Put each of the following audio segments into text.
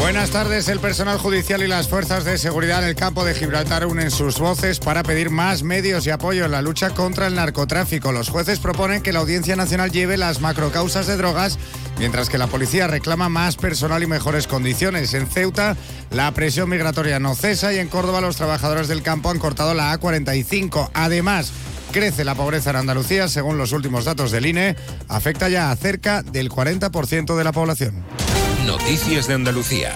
Buenas tardes. El personal judicial y las fuerzas de seguridad en el campo de Gibraltar unen sus voces para pedir más medios y apoyo en la lucha contra el narcotráfico. Los jueces proponen que la Audiencia Nacional lleve las macrocausas de drogas, mientras que la policía reclama más personal y mejores condiciones. En Ceuta, la presión migratoria no cesa y en Córdoba los trabajadores del campo han cortado la A45. Además, Crece la pobreza en Andalucía, según los últimos datos del INE, afecta ya a cerca del 40% de la población. Noticias de Andalucía.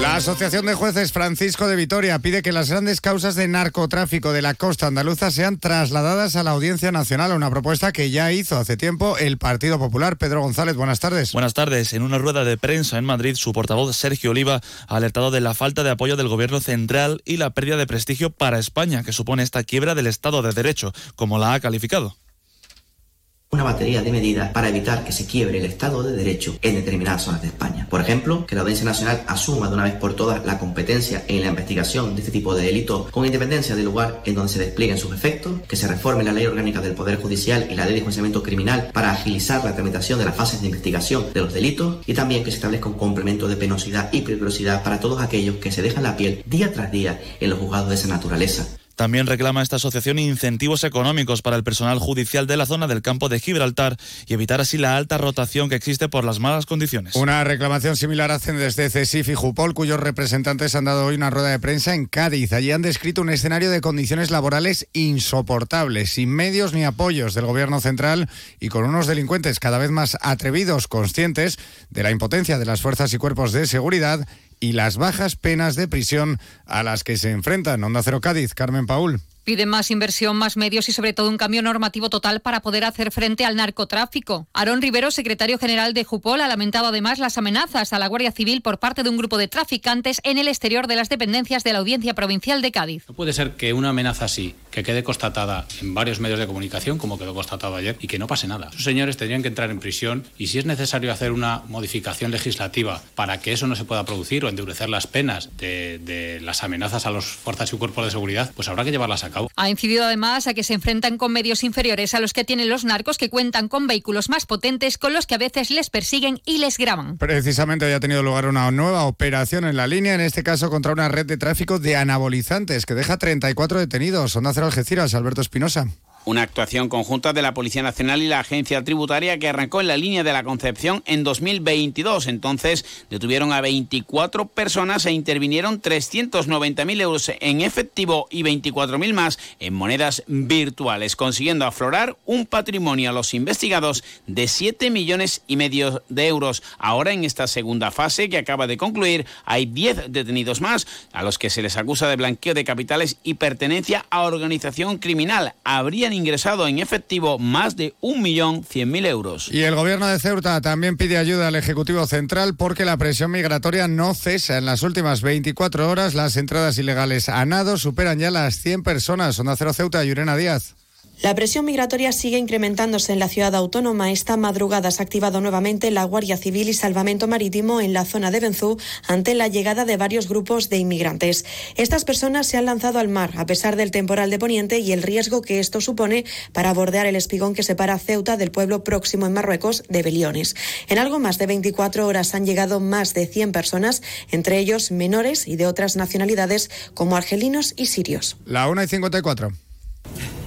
La Asociación de Jueces Francisco de Vitoria pide que las grandes causas de narcotráfico de la costa andaluza sean trasladadas a la Audiencia Nacional, una propuesta que ya hizo hace tiempo el Partido Popular. Pedro González, buenas tardes. Buenas tardes. En una rueda de prensa en Madrid, su portavoz Sergio Oliva ha alertado de la falta de apoyo del gobierno central y la pérdida de prestigio para España que supone esta quiebra del Estado de Derecho, como la ha calificado una batería de medidas para evitar que se quiebre el Estado de Derecho en determinadas zonas de España. Por ejemplo, que la Audiencia Nacional asuma de una vez por todas la competencia en la investigación de este tipo de delitos con independencia del lugar en donde se desplieguen sus efectos, que se reforme la ley orgánica del Poder Judicial y la ley de enjuiciamiento criminal para agilizar la tramitación de las fases de investigación de los delitos y también que se establezca un complemento de penosidad y peligrosidad para todos aquellos que se dejan la piel día tras día en los juzgados de esa naturaleza. También reclama esta asociación incentivos económicos para el personal judicial de la zona del campo de Gibraltar y evitar así la alta rotación que existe por las malas condiciones. Una reclamación similar hacen desde CESIF y Jupol, cuyos representantes han dado hoy una rueda de prensa en Cádiz. Allí han descrito un escenario de condiciones laborales insoportables, sin medios ni apoyos del gobierno central y con unos delincuentes cada vez más atrevidos, conscientes de la impotencia de las fuerzas y cuerpos de seguridad y las bajas penas de prisión a las que se enfrentan. Onda Cero Cádiz, Carmen Paul. Piden más inversión, más medios y sobre todo un cambio normativo total para poder hacer frente al narcotráfico. Aarón Rivero, secretario general de Jupol, ha lamentado además las amenazas a la Guardia Civil por parte de un grupo de traficantes en el exterior de las dependencias de la Audiencia Provincial de Cádiz. No puede ser que una amenaza así, que quede constatada en varios medios de comunicación, como quedó constatado ayer, y que no pase nada. Esos señores tendrían que entrar en prisión y si es necesario hacer una modificación legislativa para que eso no se pueda producir o endurecer las penas de, de las amenazas a las fuerzas y cuerpos de seguridad, pues habrá que llevarlas a ha incidido además a que se enfrentan con medios inferiores a los que tienen los narcos que cuentan con vehículos más potentes con los que a veces les persiguen y les graban. Precisamente hoy ha tenido lugar una nueva operación en la línea, en este caso contra una red de tráfico de anabolizantes que deja 34 detenidos. Onda Cero Algeciras, Alberto Espinosa. Una actuación conjunta de la Policía Nacional y la Agencia Tributaria que arrancó en la línea de la Concepción en 2022. Entonces detuvieron a 24 personas e intervinieron 390.000 euros en efectivo y 24.000 más en monedas virtuales, consiguiendo aflorar un patrimonio a los investigados de 7 millones y medio de euros. Ahora en esta segunda fase que acaba de concluir hay 10 detenidos más a los que se les acusa de blanqueo de capitales y pertenencia a organización criminal. Habrían ingresado en efectivo más de 1.100.000 euros. Y el gobierno de Ceuta también pide ayuda al Ejecutivo Central porque la presión migratoria no cesa. En las últimas 24 horas las entradas ilegales a nado superan ya las 100 personas. Onda Cero Ceuta, Yurena Díaz. La presión migratoria sigue incrementándose en la ciudad autónoma. Esta madrugada se ha activado nuevamente la Guardia Civil y Salvamento Marítimo en la zona de Benzú ante la llegada de varios grupos de inmigrantes. Estas personas se han lanzado al mar a pesar del temporal de Poniente y el riesgo que esto supone para bordear el espigón que separa Ceuta del pueblo próximo en Marruecos de Beliones. En algo más de 24 horas han llegado más de 100 personas, entre ellos menores y de otras nacionalidades como argelinos y sirios. La 1 y 54.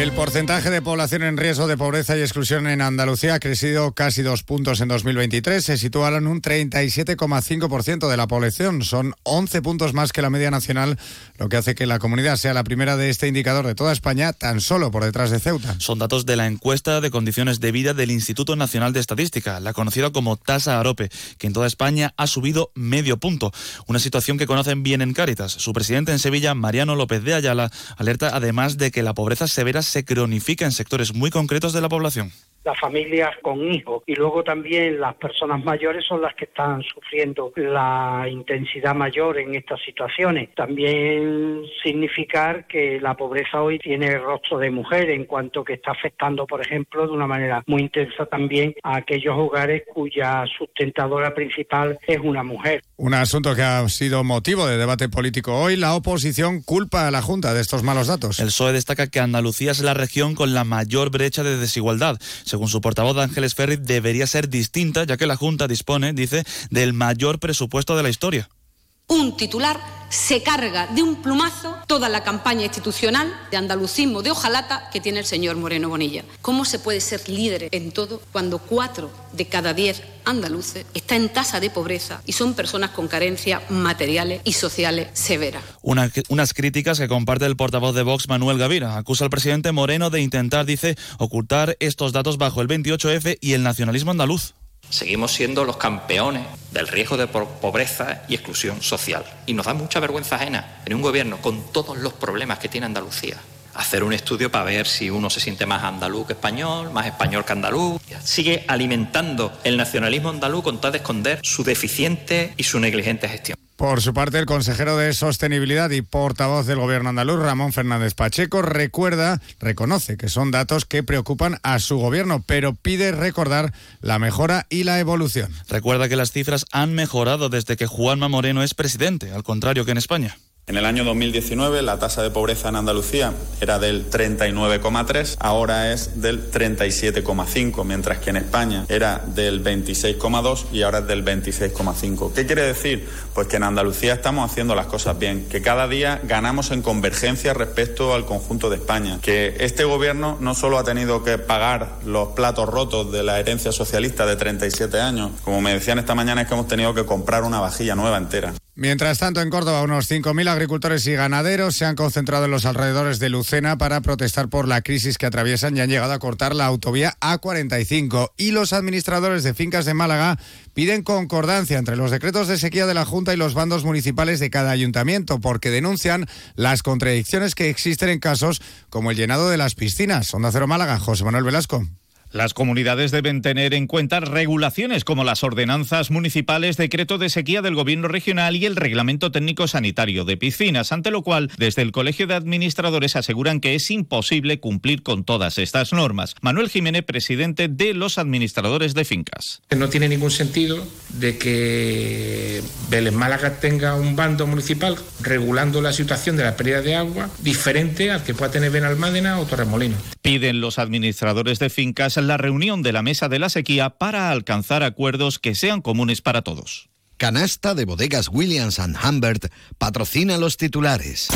El porcentaje de población en riesgo de pobreza y exclusión en Andalucía ha crecido casi dos puntos en 2023. Se sitúa en un 37,5% de la población. Son 11 puntos más que la media nacional, lo que hace que la comunidad sea la primera de este indicador de toda España, tan solo por detrás de Ceuta. Son datos de la encuesta de condiciones de vida del Instituto Nacional de Estadística, la conocida como tasa Arope, que en toda España ha subido medio punto. Una situación que conocen bien en Cáritas. Su presidente en Sevilla, Mariano López de Ayala, alerta además de que la pobreza severa se cronifica en sectores muy concretos de la población las familias con hijos y luego también las personas mayores son las que están sufriendo la intensidad mayor en estas situaciones. También significar que la pobreza hoy tiene el rostro de mujer en cuanto que está afectando, por ejemplo, de una manera muy intensa también a aquellos hogares cuya sustentadora principal es una mujer. Un asunto que ha sido motivo de debate político hoy, la oposición culpa a la Junta de estos malos datos. El PSOE destaca que Andalucía es la región con la mayor brecha de desigualdad. Según su portavoz Ángeles Ferri, debería ser distinta, ya que la Junta dispone, dice, del mayor presupuesto de la historia. Un titular se carga de un plumazo toda la campaña institucional de andalucismo de hojalata que tiene el señor Moreno Bonilla. ¿Cómo se puede ser líder en todo cuando cuatro de cada diez andaluces está en tasa de pobreza y son personas con carencias materiales y sociales severas? unas críticas que comparte el portavoz de Vox, Manuel Gavira. Acusa al presidente Moreno de intentar, dice, ocultar estos datos bajo el 28F y el nacionalismo andaluz. Seguimos siendo los campeones del riesgo de pobreza y exclusión social. Y nos da mucha vergüenza ajena en un gobierno con todos los problemas que tiene Andalucía. Hacer un estudio para ver si uno se siente más andaluz que español, más español que andaluz. Sigue alimentando el nacionalismo andaluz con tal de esconder su deficiente y su negligente gestión. Por su parte, el consejero de Sostenibilidad y portavoz del Gobierno andaluz, Ramón Fernández Pacheco, recuerda, reconoce que son datos que preocupan a su gobierno, pero pide recordar la mejora y la evolución. Recuerda que las cifras han mejorado desde que Juanma Moreno es presidente, al contrario que en España. En el año 2019 la tasa de pobreza en Andalucía era del 39,3, ahora es del 37,5, mientras que en España era del 26,2 y ahora es del 26,5. ¿Qué quiere decir? Pues que en Andalucía estamos haciendo las cosas bien, que cada día ganamos en convergencia respecto al conjunto de España, que este gobierno no solo ha tenido que pagar los platos rotos de la herencia socialista de 37 años, como me decían esta mañana es que hemos tenido que comprar una vajilla nueva entera. Mientras tanto, en Córdoba, unos 5.000 agricultores y ganaderos se han concentrado en los alrededores de Lucena para protestar por la crisis que atraviesan y han llegado a cortar la autovía A45. Y los administradores de fincas de Málaga piden concordancia entre los decretos de sequía de la Junta y los bandos municipales de cada ayuntamiento, porque denuncian las contradicciones que existen en casos como el llenado de las piscinas. Onda Cero Málaga, José Manuel Velasco. Las comunidades deben tener en cuenta regulaciones como las ordenanzas municipales, decreto de sequía del Gobierno regional y el Reglamento Técnico Sanitario de Piscinas, ante lo cual desde el Colegio de Administradores aseguran que es imposible cumplir con todas estas normas. Manuel Jiménez, presidente de los administradores de fincas. No tiene ningún sentido de que Vélez Málaga tenga un bando municipal regulando la situación de la pérdida de agua diferente al que pueda tener Benalmádena o Torremolino. Piden los administradores de fincas la reunión de la mesa de la sequía para alcanzar acuerdos que sean comunes para todos. Canasta de bodegas Williams ⁇ Humbert patrocina los titulares.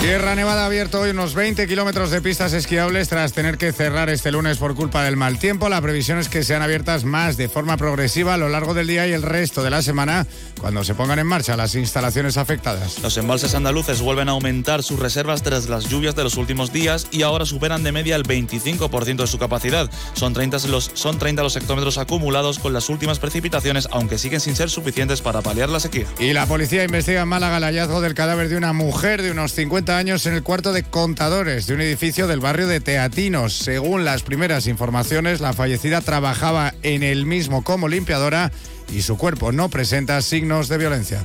Sierra Nevada ha abierto hoy unos 20 kilómetros de pistas esquiables tras tener que cerrar este lunes por culpa del mal tiempo. La previsión es que sean abiertas más de forma progresiva a lo largo del día y el resto de la semana cuando se pongan en marcha las instalaciones afectadas. Los embalses andaluces vuelven a aumentar sus reservas tras las lluvias de los últimos días y ahora superan de media el 25% de su capacidad. Son 30 los, son 30 los hectómetros acumulados con las últimas precipitaciones, aunque siguen sin ser suficientes para paliar la sequía. Y la policía investiga en Málaga el hallazgo del cadáver de una mujer de unos 50 años en el cuarto de contadores de un edificio del barrio de Teatinos. Según las primeras informaciones, la fallecida trabajaba en el mismo como limpiadora y su cuerpo no presenta signos de violencia.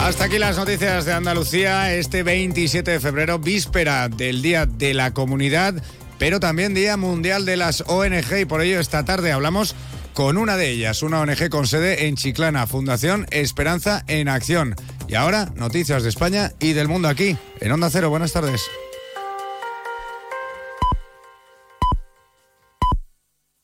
Hasta aquí las noticias de Andalucía este 27 de febrero, víspera del Día de la Comunidad, pero también Día Mundial de las ONG y por ello esta tarde hablamos con una de ellas, una ONG con sede en Chiclana, Fundación Esperanza en Acción. Y ahora, noticias de España y del mundo aquí, en Onda Cero. Buenas tardes.